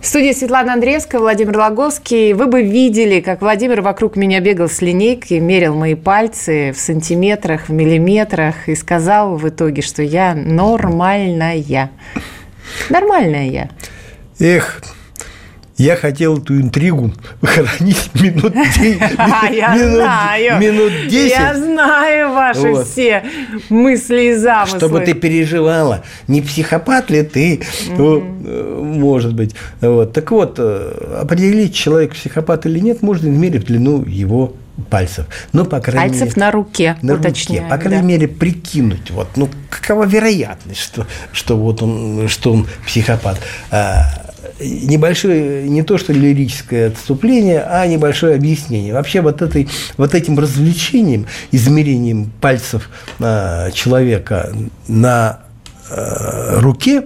В студии Светлана Андреевская, Владимир Логовский. Вы бы видели, как Владимир вокруг меня бегал с линейкой, мерил мои пальцы в сантиметрах, в миллиметрах и сказал в итоге, что я нормальная. Нормальная я. Эх, я хотел эту интригу хранить минут 10. Я знаю. Минут 10. Я знаю ваши все мысли и замыслы. Чтобы ты переживала, не психопат ли ты, э, может быть. Вот. Так вот, э, определить, человек психопат или нет, можно измерив длину его пальцев. Ну, по крайней Пальцев мере, на руке, на руке. уточняю, По крайней да. мере, прикинуть, вот, ну, какова вероятность, что, что вот он, что он психопат. А, небольшое, не то что лирическое отступление, а небольшое объяснение. Вообще вот, этой, вот этим развлечением, измерением пальцев а, человека на а, руке,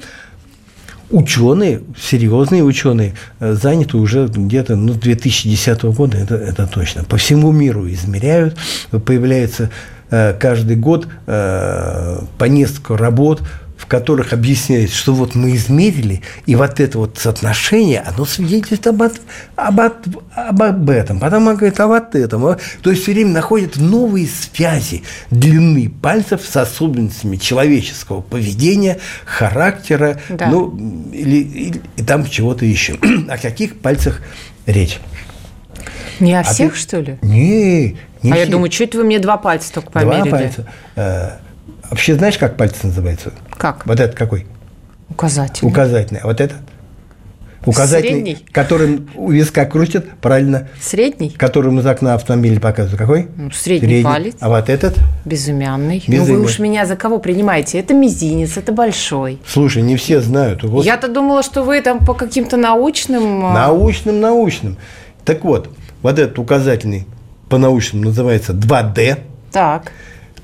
ученые, серьезные ученые, э, заняты уже где-то ну, с 2010 года, это, это точно. По всему миру измеряют, появляется э, каждый год э, по несколько работ, в которых объясняется, что вот мы измерили, и вот это вот соотношение, оно свидетельствует об, от- об, от- об, об этом, потом оно говорит о вот этом. а- То есть все время находят новые связи длины пальцев с особенностями человеческого поведения, характера, Да. ну, или, или- и там чего-то еще. О каких пальцах речь? Не о А всех, ты- что ли? Не, не а я все. думаю, что это вы мне два пальца только Два померили? пальца. Вообще, знаешь, как пальцы называются? Как? Вот этот какой? Указательный. Указательный. А вот этот? Указательный, Средний? которым у виска крутят, правильно, Средний? которым из окна автомобиля показывают. Какой? Ну, средний палец. А вот этот? Безымянный. Ну, Безымянный. вы уж меня за кого принимаете? Это мизинец, это большой. Слушай, не все знают. Вот Я-то думала, что вы там по каким-то научным... а, Научным, научным. Так вот, вот этот указательный по-научному называется 2D, Так.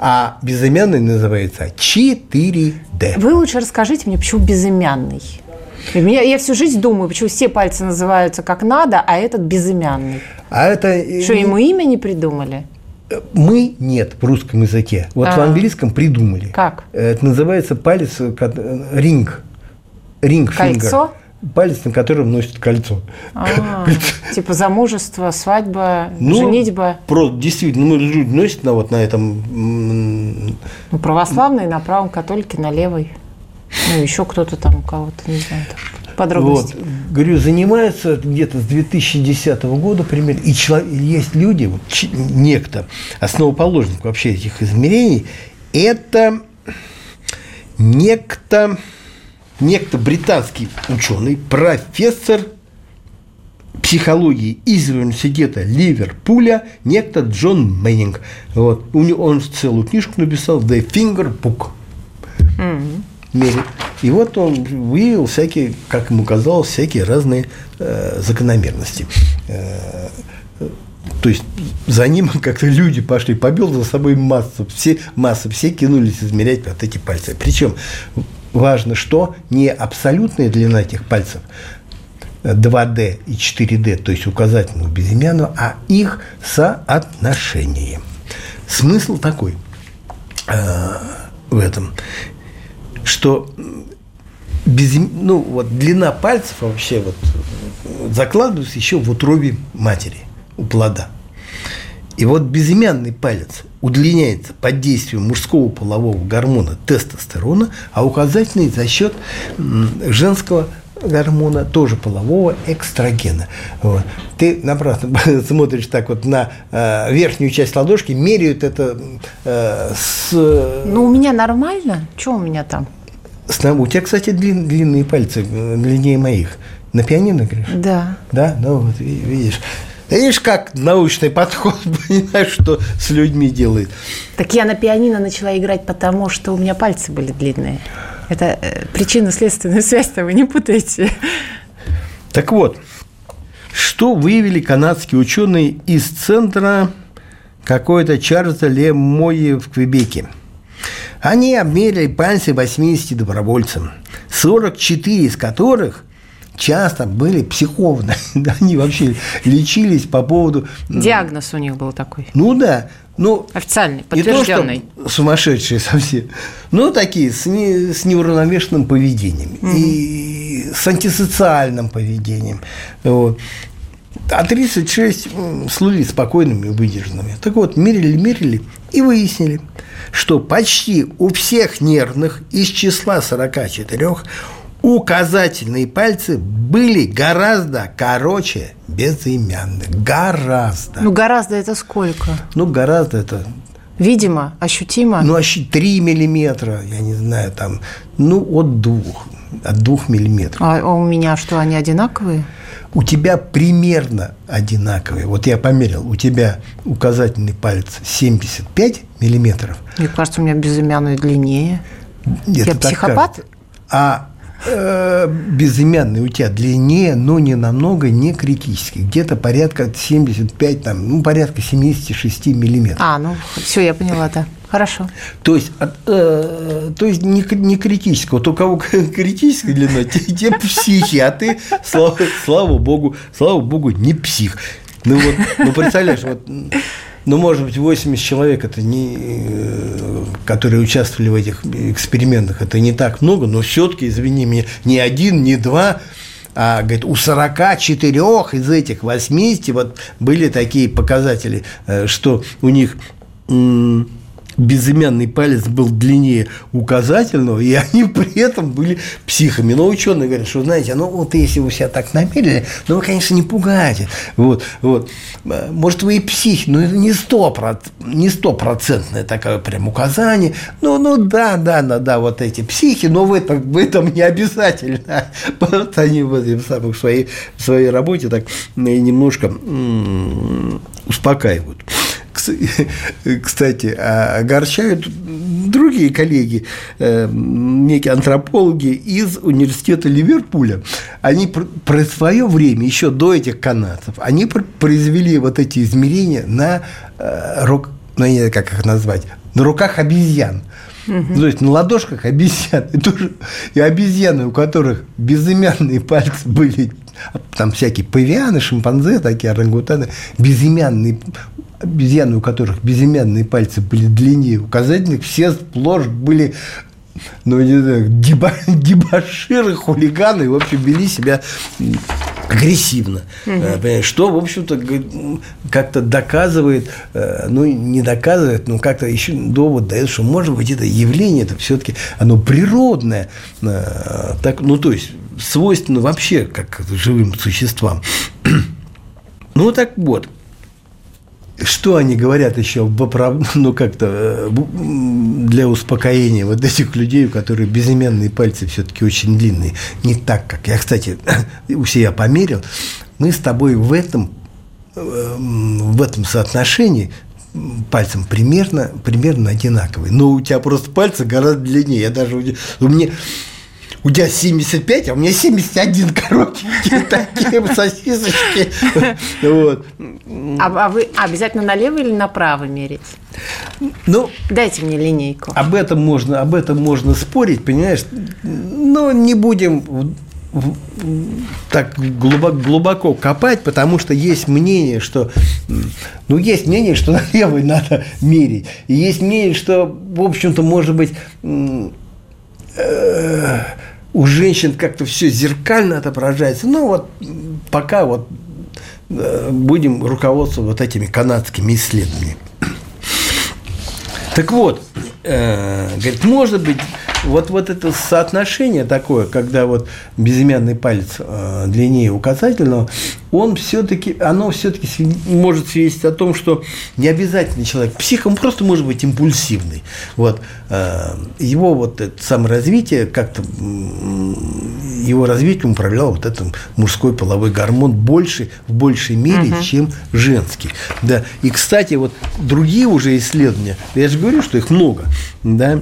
А безымянный называется 4D. Вы лучше расскажите мне, почему безымянный? Меня, я всю жизнь думаю, почему все пальцы называются как надо, а этот безымянный. А это э, Что, ему имя не придумали? мы нет в русском языке. Вот в А. английском придумали. Как? Это называется палец э, э, ринг. Ринг Кольцо? finger. Палец, на котором носят кольцо. А, типа замужество, свадьба, Ну, женитьба. Просто действительно, ну, люди носят на вот на этом Ну, православные на правом, католики на левой. Ну, еще кто-то там у кого-то, не знаю, там, Вот, подробности. говорю, занимаются где-то с 2010 года примерно. И чело- и есть люди, вот, некто, основоположник вообще этих измерений, это некто, некто британский ученый, профессор психологии из университета Ливерпуля, некто Джон Мэннинг. Вот. У него, он целую книжку написал «The Finger Book» мерит. И вот он выявил всякие, как ему казалось, всякие разные э, закономерности. Э, то есть за ним как-то люди пошли, побил за собой массу, все, масса, все кинулись измерять вот эти пальцы. Причем важно, что не абсолютная длина этих пальцев, э, 2D и 4D, то есть указательного безымянного, а их соотношение. Смысл такой э, в этом, что без, ну, вот длина пальцев вообще вот закладывается еще в утробе матери, у плода. И вот безымянный палец удлиняется под действием мужского полового гормона тестостерона, а указательный за счет женского гормона, тоже полового экстрагена. Вот. Ты напрасно смотришь так вот на э, верхнюю часть ладошки, меряют это э, с Ну, у меня нормально. Что у меня там? с У тебя, кстати, длин- длинные пальцы, э, длиннее моих. На пианино играешь? Да. Да, ну вот ви- видишь. Видишь, как научный подход, понимаешь, что с людьми делает. Так я на пианино начала играть, потому что у меня пальцы были длинные. Это э, причинно-следственную связь-то вы не путаете. Так вот, что выявили канадские ученые из центра какой-то Чарльза Ле Мойи в Квебеке. Они обмерили пальцы 80 добровольцам, 44 из которых часто были психованы. Они вообще лечились по поводу... Диагноз у них был такой. Ну да. Ну, Официальный, подтвержденный. Не то, сумасшедшие совсем, но такие с, не, с неуравновешенным поведением угу. и с антисоциальным поведением. Вот. А 36 слыли спокойными и выдержанными. Так вот, мерили, мерили и выяснили, что почти у всех нервных из числа 44 указательные пальцы были гораздо короче безымянных. Гораздо. Ну, гораздо это сколько? Ну, гораздо это... Видимо, ощутимо? Ну, ощу... 3 миллиметра, я не знаю, там, ну, от двух, от двух миллиметров. А у меня что, они одинаковые? У тебя примерно одинаковые. Вот я померил, у тебя указательный палец 75 миллиметров. Мне кажется, у меня безымянный длиннее. Это я психопат? Кажется. А Э, безымянный у тебя длиннее, но не намного, не критически. Где-то порядка 75, там, ну, порядка 76 миллиметров. А, ну, все, я поняла, да. Хорошо. То есть, э, то есть не, не критического. Вот у кого критическая длина, те, те психи, а ты, слава, слава богу, слава богу, не псих. Ну вот, ну представляешь, вот ну, может быть, 80 человек, это не, э, которые участвовали в этих экспериментах, это не так много, но все-таки, извини меня, не один, не два, а, говорит, у 44 из этих 80 вот были такие показатели, э, что у них безымянный палец был длиннее указательного, и они при этом были психами. Но ученые говорят, что, знаете, ну вот если вы себя так намерили, ну вы, конечно, не пугаете. Вот, вот. Может, вы и псих, но это не стопроцентное такое прям указание. Ну, ну да, да, да, да, вот эти психи, но в этом, в этом не обязательно. Вот они в, этом самых, в, своей, в своей работе так немножко успокаивают. кстати, а огорчают другие коллеги, э, некие антропологи из университета Ливерпуля. Они про свое время, еще до этих канадцев, они произвели вот эти измерения на, э, ну, я не знаю, как их назвать, на руках обезьян. Угу. То есть на ладошках обезьян. И, тоже, и обезьяны, у которых безымянные пальцы были, там всякие павианы, шимпанзе, такие орангутаны, безымянные обезьяны, у которых безымянные пальцы были длиннее указательных, все сплошь были ну, не знаю, деба, дебаширы, хулиганы, в общем, вели себя агрессивно. Угу. Что, в общем-то, как-то доказывает, э, ну, не доказывает, но как-то еще довод дает, что, может быть, это явление, это все-таки оно природное. Э, так, ну, то есть, свойственно вообще как живым существам. Ну, так вот – что они говорят еще ну как-то э, для успокоения вот этих людей, у которых безымянные пальцы все-таки очень длинные, не так как я, кстати, у себя померил, мы с тобой в этом э, в этом соотношении пальцем примерно, примерно одинаковые. Но у тебя просто пальцы гораздо длиннее. Я даже у меня у тебя 75, а у меня 71 коротенькие такие сосисочки. Вот. А, а вы обязательно налево или направо мерить? Ну, Дайте мне линейку. Об этом можно, об этом можно спорить, понимаешь? Но не будем так глубоко, глубоко копать, потому что есть мнение, что ну есть мнение, что налево надо мерить, и есть мнение, что в общем-то может быть э, у женщин как-то все зеркально отображается. Ну вот пока вот э, будем руководствоваться вот этими канадскими исследованиями. Так вот, э, говорит, может быть, вот, вот это соотношение такое, когда вот безымянный палец э, длиннее указательного, он все-таки, оно все-таки может свидетельствовать о том, что не обязательно человек псих, он просто может быть импульсивный. Вот, э, его вот это саморазвитие как-то его развитием управлял вот этот мужской половой гормон больше, в большей мере, угу. чем женский. Да. И, кстати, вот другие уже исследования, я же говорю, что их много, да,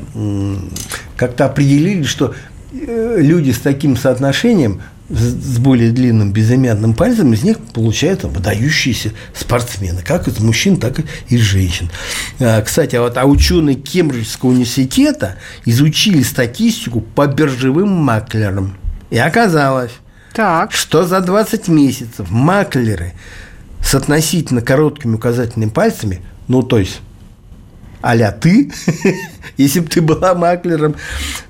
как-то определили, что э, люди с таким соотношением с более длинным безымянным пальцем, из них получаются выдающиеся спортсмены, как из мужчин, так и из женщин. А, кстати, а вот а ученые Кембриджского университета изучили статистику по биржевым маклерам. И оказалось, так. что за 20 месяцев маклеры с относительно короткими указательными пальцами, ну, то есть а ты, если бы ты была маклером,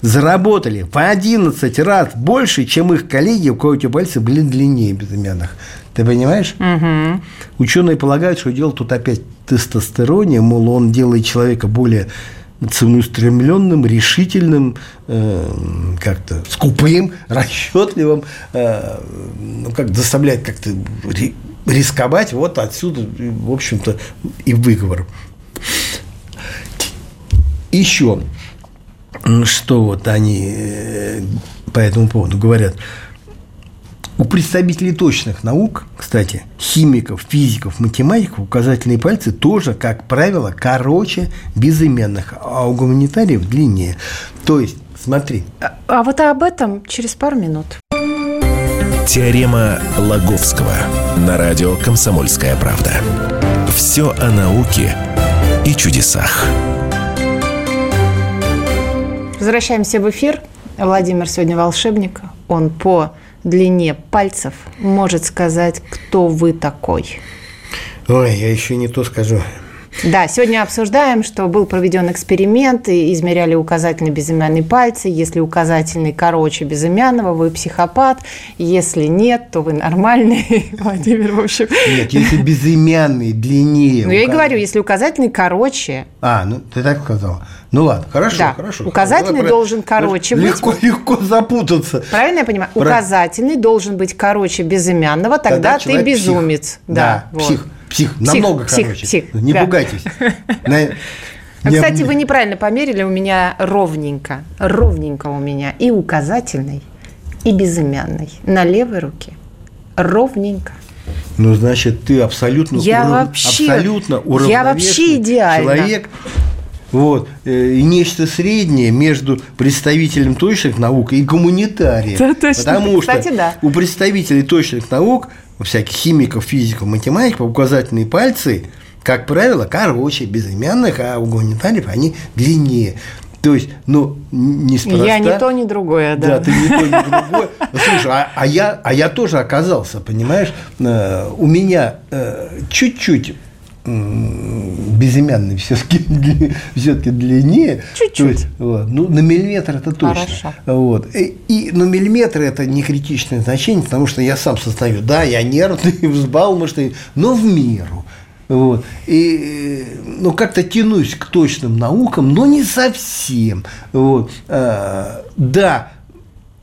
заработали в 11 раз больше, чем их коллеги, у кого эти пальцы были длиннее безымянных. Ты понимаешь? Угу. Ученые полагают, что дело тут опять тестостероне, мол, он делает человека более целеустремленным, решительным, э, как-то скупым, расчетливым, э, ну, как заставляет как-то рисковать. Вот отсюда, в общем-то, и выговор. Еще, что вот они э, по этому поводу говорят. У представителей точных наук, кстати, химиков, физиков, математиков, указательные пальцы тоже, как правило, короче безыменных, а у гуманитариев длиннее. То есть, смотри. А, а вот об этом через пару минут. Теорема Лаговского на радио «Комсомольская правда». Все о науке и чудесах. Возвращаемся в эфир. Владимир сегодня волшебник. Он по длине пальцев может сказать, кто вы такой. Ой, я еще не то скажу. Да, сегодня обсуждаем, что был проведен эксперимент, и измеряли указательный безымянный пальцы. Если указательный короче безымянного, вы психопат. Если нет, то вы нормальный, Владимир, в общем. Нет, если безымянный длиннее. Ну, я и говорю, если указательный короче. А, ну ты так сказал. Ну ладно, хорошо, да. хорошо. Указательный хорошо. должен короче легко, быть. Легко, легко запутаться. Правильно я понимаю? Про... Указательный должен быть короче безымянного, тогда, тогда ты безумец. Псих. Да, да вот. псих. Псих, псих намного псих, короче. Псих, не да. пугайтесь. А, кстати, вы неправильно померили, у меня ровненько, ровненько у меня и указательный, и безымянный на левой руке. Ровненько. Ну, значит, ты абсолютно, я вообще, абсолютно я вообще идеально. человек. Вот. Э, и нечто среднее между представителем точных наук и гуманитарием. Да, точно. Потому Кстати, что да. у представителей точных наук у всяких химиков, физиков, математиков указательные пальцы, как правило, короче, безымянных, а у гуманитариев они длиннее. То есть, ну, неспроста... Я не то, ни другое, да. Да, ты не то, ни другое. Ну, слушай, а, а, я, а я тоже оказался, понимаешь, э, у меня э, чуть-чуть безымянный все-таки все-таки длиннее. Чуть-чуть. вот, ну, на миллиметр это точно. Хорошо. Вот. И, и, но миллиметр это не критичное значение, потому что я сам сознаю, да, я нервный, взбалмошный, но в меру. Вот. И, ну, как-то тянусь к точным наукам, но не совсем. Вот. А, да,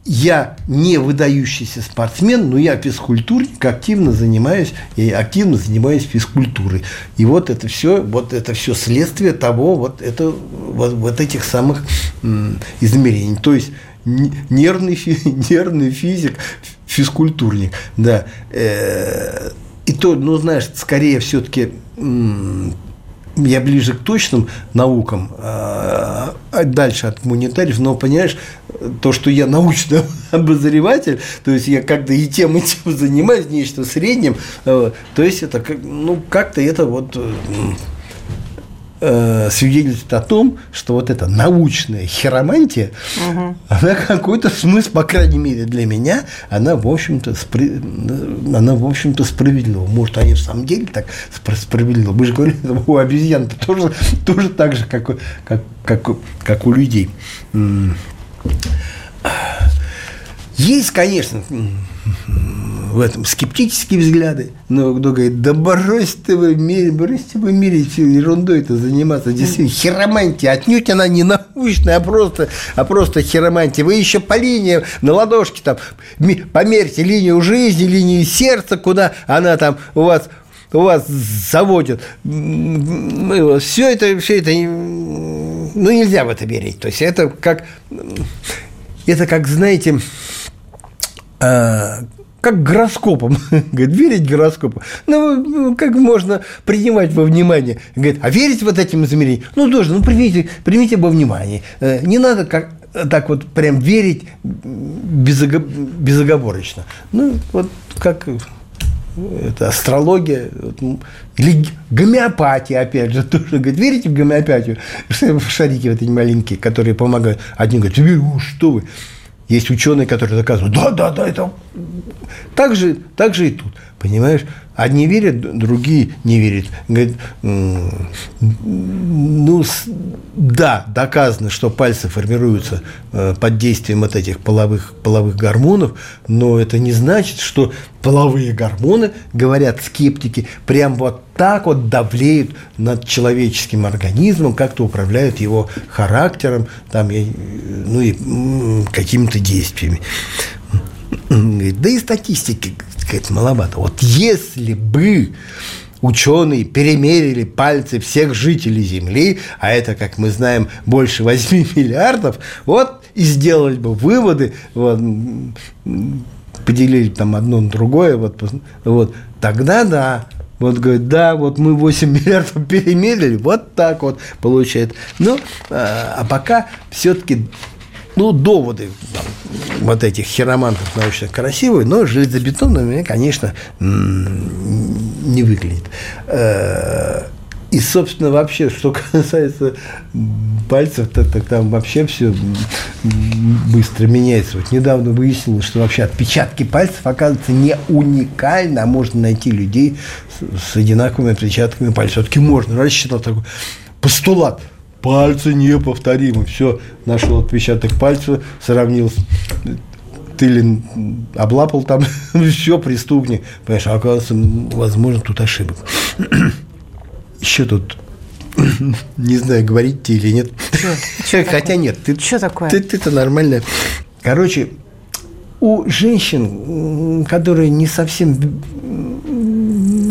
я не выдающийся спортсмен, но я физкультурник, активно занимаюсь и активно занимаюсь физкультурой. И вот это все, вот это все следствие того, вот это вот, вот этих самых м, измерений. То есть нервный, нервный физик, физкультурник, да. Э, и то, ну, знаешь, скорее все-таки я ближе к точным наукам, а, а дальше от гуманитариев, но, понимаешь, то, что я научный обозреватель, то есть я как-то и тем, и тем занимаюсь, нечто средним, э, то есть это, ну, как-то это вот э, свидетельствует о том, что вот эта научная хиромантия, угу. она какой-то смысл, по крайней мере для меня, она в общем-то спри... она в общем-то справедлива. Может, они в самом деле так справедливы. Мы же говорим, у обезьян тоже, тоже так же, как, как, как, как у людей. Есть, конечно, в этом скептические взгляды, но кто говорит, да брось ты в мире, бросьте вы мире ерундой это заниматься, действительно, хиромантия, отнюдь она не научная, а просто, а просто хиромантия. Вы еще по линии на ладошке там померьте линию жизни, линию сердца, куда она там у вас у вас заводят. Все это, все это, ну, нельзя в это верить. То есть это как, это как, знаете, как гороскопом. Говорит, верить гороскопу. Ну, ну, как можно принимать во внимание? Говорит, а верить вот этим измерениям? Ну, тоже, ну, примите, примите во внимание. Э, не надо как так вот прям верить безоговорочно. Ну, вот как это астрология, или гомеопатия, опять же, тоже. Говорит, верите в гомеопатию? Шарики вот эти маленькие, которые помогают. Одни говорят, что вы. Есть ученые, которые доказывают, да, да, да, это так же, так же и тут. Понимаешь? Одни верят, другие не верят. Говорит, ну, да, доказано, что пальцы формируются э, под действием вот этих половых, половых гормонов, но это не значит, что половые гормоны, говорят скептики, прям вот так вот давлеют над человеческим организмом, как-то управляют его характером, там, ну и какими-то действиями. Да и статистики сказать, маловато. Вот если бы ученые перемерили пальцы всех жителей Земли, а это, как мы знаем, больше 8 миллиардов, вот и сделали бы выводы, вот, поделили там одно на другое, вот, вот, тогда да, вот говорит, да, вот мы 8 миллиардов перемерили, вот так вот получается. Ну, а, а пока все-таки ну, доводы вот этих хиромантов научно красивые, но железобетонно у меня, конечно, не выглядит. Э, и, собственно, вообще, что касается пальцев, так, так там вообще все быстро меняется. Вот недавно выяснилось, что вообще отпечатки пальцев, оказывается, не уникально, а можно найти людей с, с одинаковыми отпечатками пальцев. Все-таки можно. Раньше считал такой постулат – пальцы неповторимы. Все, нашел отпечаток пальца, сравнил Тылин облапал там, все, преступник. Понимаешь, а оказывается, возможно, тут ошибок. Еще тут не знаю, говорить тебе или нет. Что, Хотя такое? нет. Ты, что такое? Ты, ты-то нормально. Короче, у женщин, которые не совсем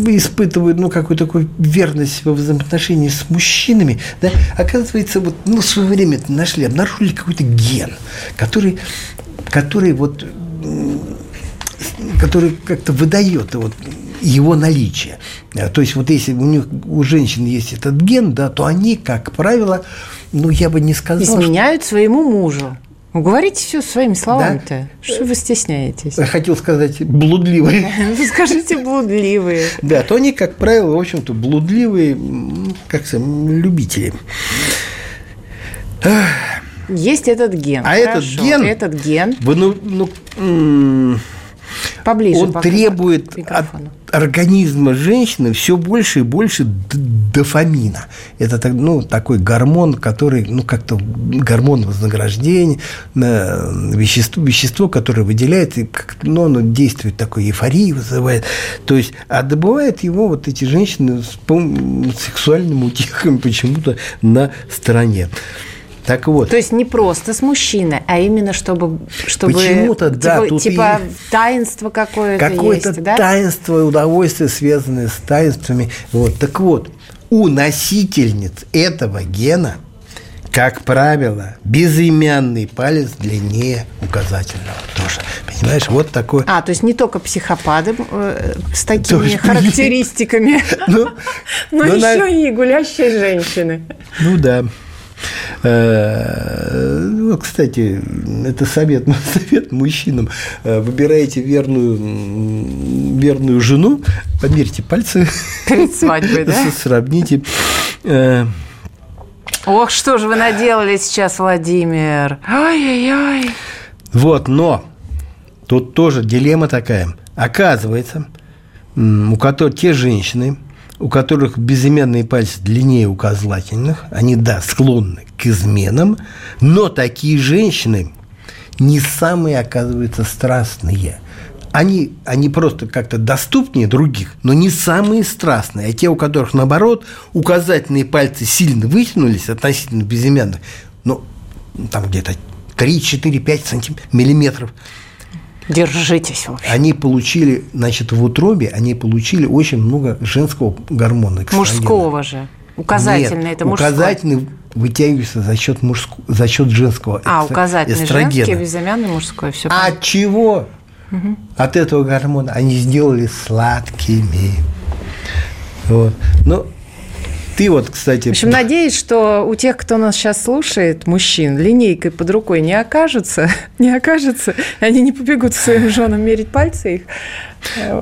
испытывают ну, какую-то такую верность во взаимоотношении с мужчинами, да, оказывается, вот, ну, в свое время нашли, обнаружили какой-то ген, который, который вот который как-то выдает вот его наличие. То есть вот если у них у женщин есть этот ген, да, то они, как правило, ну я бы не сказал, изменяют что... своему мужу. Ну, говорите все своими словами-то. Да? Что вы стесняетесь? Я хотел сказать блудливые. Ну, скажите блудливые. Да, то они, как правило, в общем-то, блудливые, как сказать, любители. Есть этот ген. А этот ген... Этот ген... Вы, ну, ну, Поближе. Он требует от организма женщины все больше и больше дофамина. Это ну, такой гормон, который, ну, как-то гормон вознаграждения, вещество, вещество, которое выделяет, и как, ну, оно действует такой эйфории вызывает. То есть, а добывают его вот эти женщины с сексуальным утехом почему-то на стороне. Так вот. То есть не просто с мужчиной, а именно чтобы... чтобы Почему-то, да. Типа, типа и... таинство какое-то Какое-то есть, да? таинство, удовольствие, связанное с таинствами. Вот. Так вот, у носительниц этого гена, как правило, безымянный палец длиннее указательного тоже. Понимаешь, вот такой. А, то есть не только психопады э, с такими характеристиками, ну, но ну, еще и гулящие женщины. Ну да. Э, ну, кстати, это совет, совет мужчинам. Э, выбираете верную, верную жену, померьте пальцы. Перед свадьбой, да? Сравните. Э, Ох, что же вы наделали сейчас, Владимир? Ай-яй-яй. Вот, но тут тоже дилемма такая. Оказывается, у которых те женщины, у которых безымянные пальцы длиннее указательных, они, да, склонны к изменам, но такие женщины не самые, оказывается, страстные. Они, они просто как-то доступнее других, но не самые страстные. А те, у которых, наоборот, указательные пальцы сильно вытянулись относительно безымянных, ну, там где-то 3, 4, 5 сантиметров, миллиметров – Держитесь вообще. Они получили, значит, в утробе они получили очень много женского гормона. Мужского же. Указательный Нет, это мужской. Указательный вытягивается за счет мужского, за счет женского. А, указательный эстрогена. женский, безымянный мужской. Все а от чего? Угу. От этого гормона они сделали сладкими. Вот. Ну, Ты вот, кстати... В общем, надеюсь, что у тех, кто нас сейчас слушает, мужчин, линейкой под рукой не окажется, не окажется, они не побегут своим женам мерить пальцы их.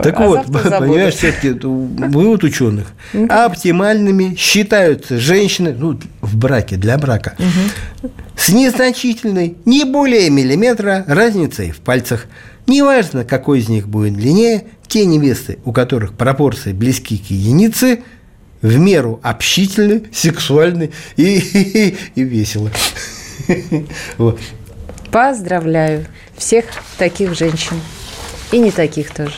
Так а вот, понимаешь, все-таки вывод ученых. Оптимальными считаются женщины ну, в браке, для брака, угу. с незначительной, не более миллиметра разницей в пальцах. Неважно, какой из них будет длиннее, те невесты, у которых пропорции близки к единице, в меру общительны, сексуальны и, и, и весело. Вот. Поздравляю всех таких женщин. И не таких тоже.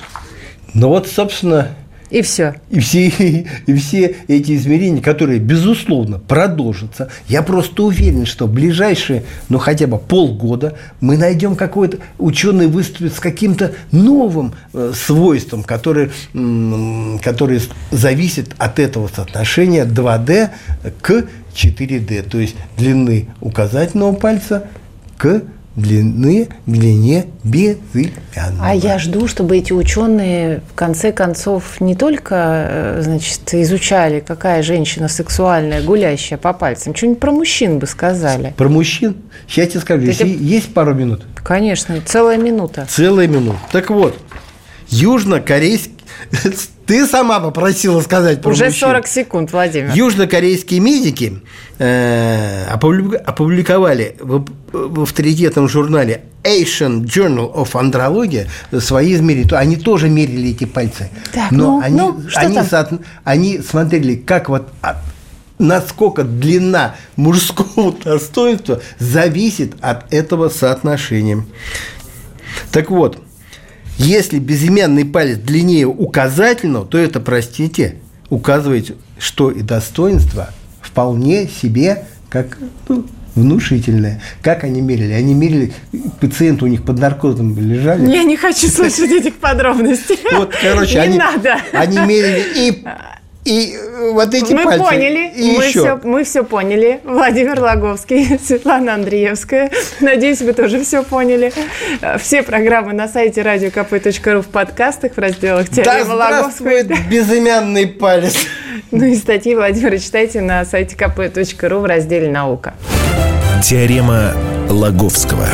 Ну вот, собственно, и все. И все, и все эти измерения, которые, безусловно, продолжатся. Я просто уверен, что в ближайшие, ну, хотя бы полгода мы найдем какой-то, ученый выступит с каким-то новым э, свойством, которое, э, которое зависит от этого соотношения 2D к 4D, то есть длины указательного пальца к длины длине безымянного. А я жду, чтобы эти ученые в конце концов не только э, значит, изучали, какая женщина сексуальная, гулящая по пальцам, что-нибудь про мужчин бы сказали. Про мужчин? Я тебе скажу, Это... есть пару минут. Конечно, целая минута. Целая минута. Так вот, южнокорейский ты сама попросила сказать про Уже мужчин. 40 секунд, Владимир. Южнокорейские медики э, опубликовали в, в авторитетном журнале Asian Journal of Andrology свои измерения. Они тоже мерили эти пальцы. Так, но ну, они, ну, они, со, они смотрели, как вот насколько длина мужского достоинства зависит от этого соотношения. Так вот, если безымянный палец длиннее указательного, то это, простите, указывает, что и достоинство вполне себе как ну, внушительное. Как они мерили? Они мерили, пациенты у них под наркозом лежали. Я не хочу слышать этих подробностей. Вот, короче, не они, надо. они мерили и и э, вот эти мы пальцы. Поняли, и мы еще. все, мы все поняли. Владимир Логовский, Светлана Андреевская. Надеюсь, вы тоже все поняли. Все программы на сайте radiokp.ru в подкастах в разделах Теорема да Логовского. безымянный палец. Ну и статьи Владимира читайте на сайте kp.ru в разделе «Наука». Теорема Лаговского.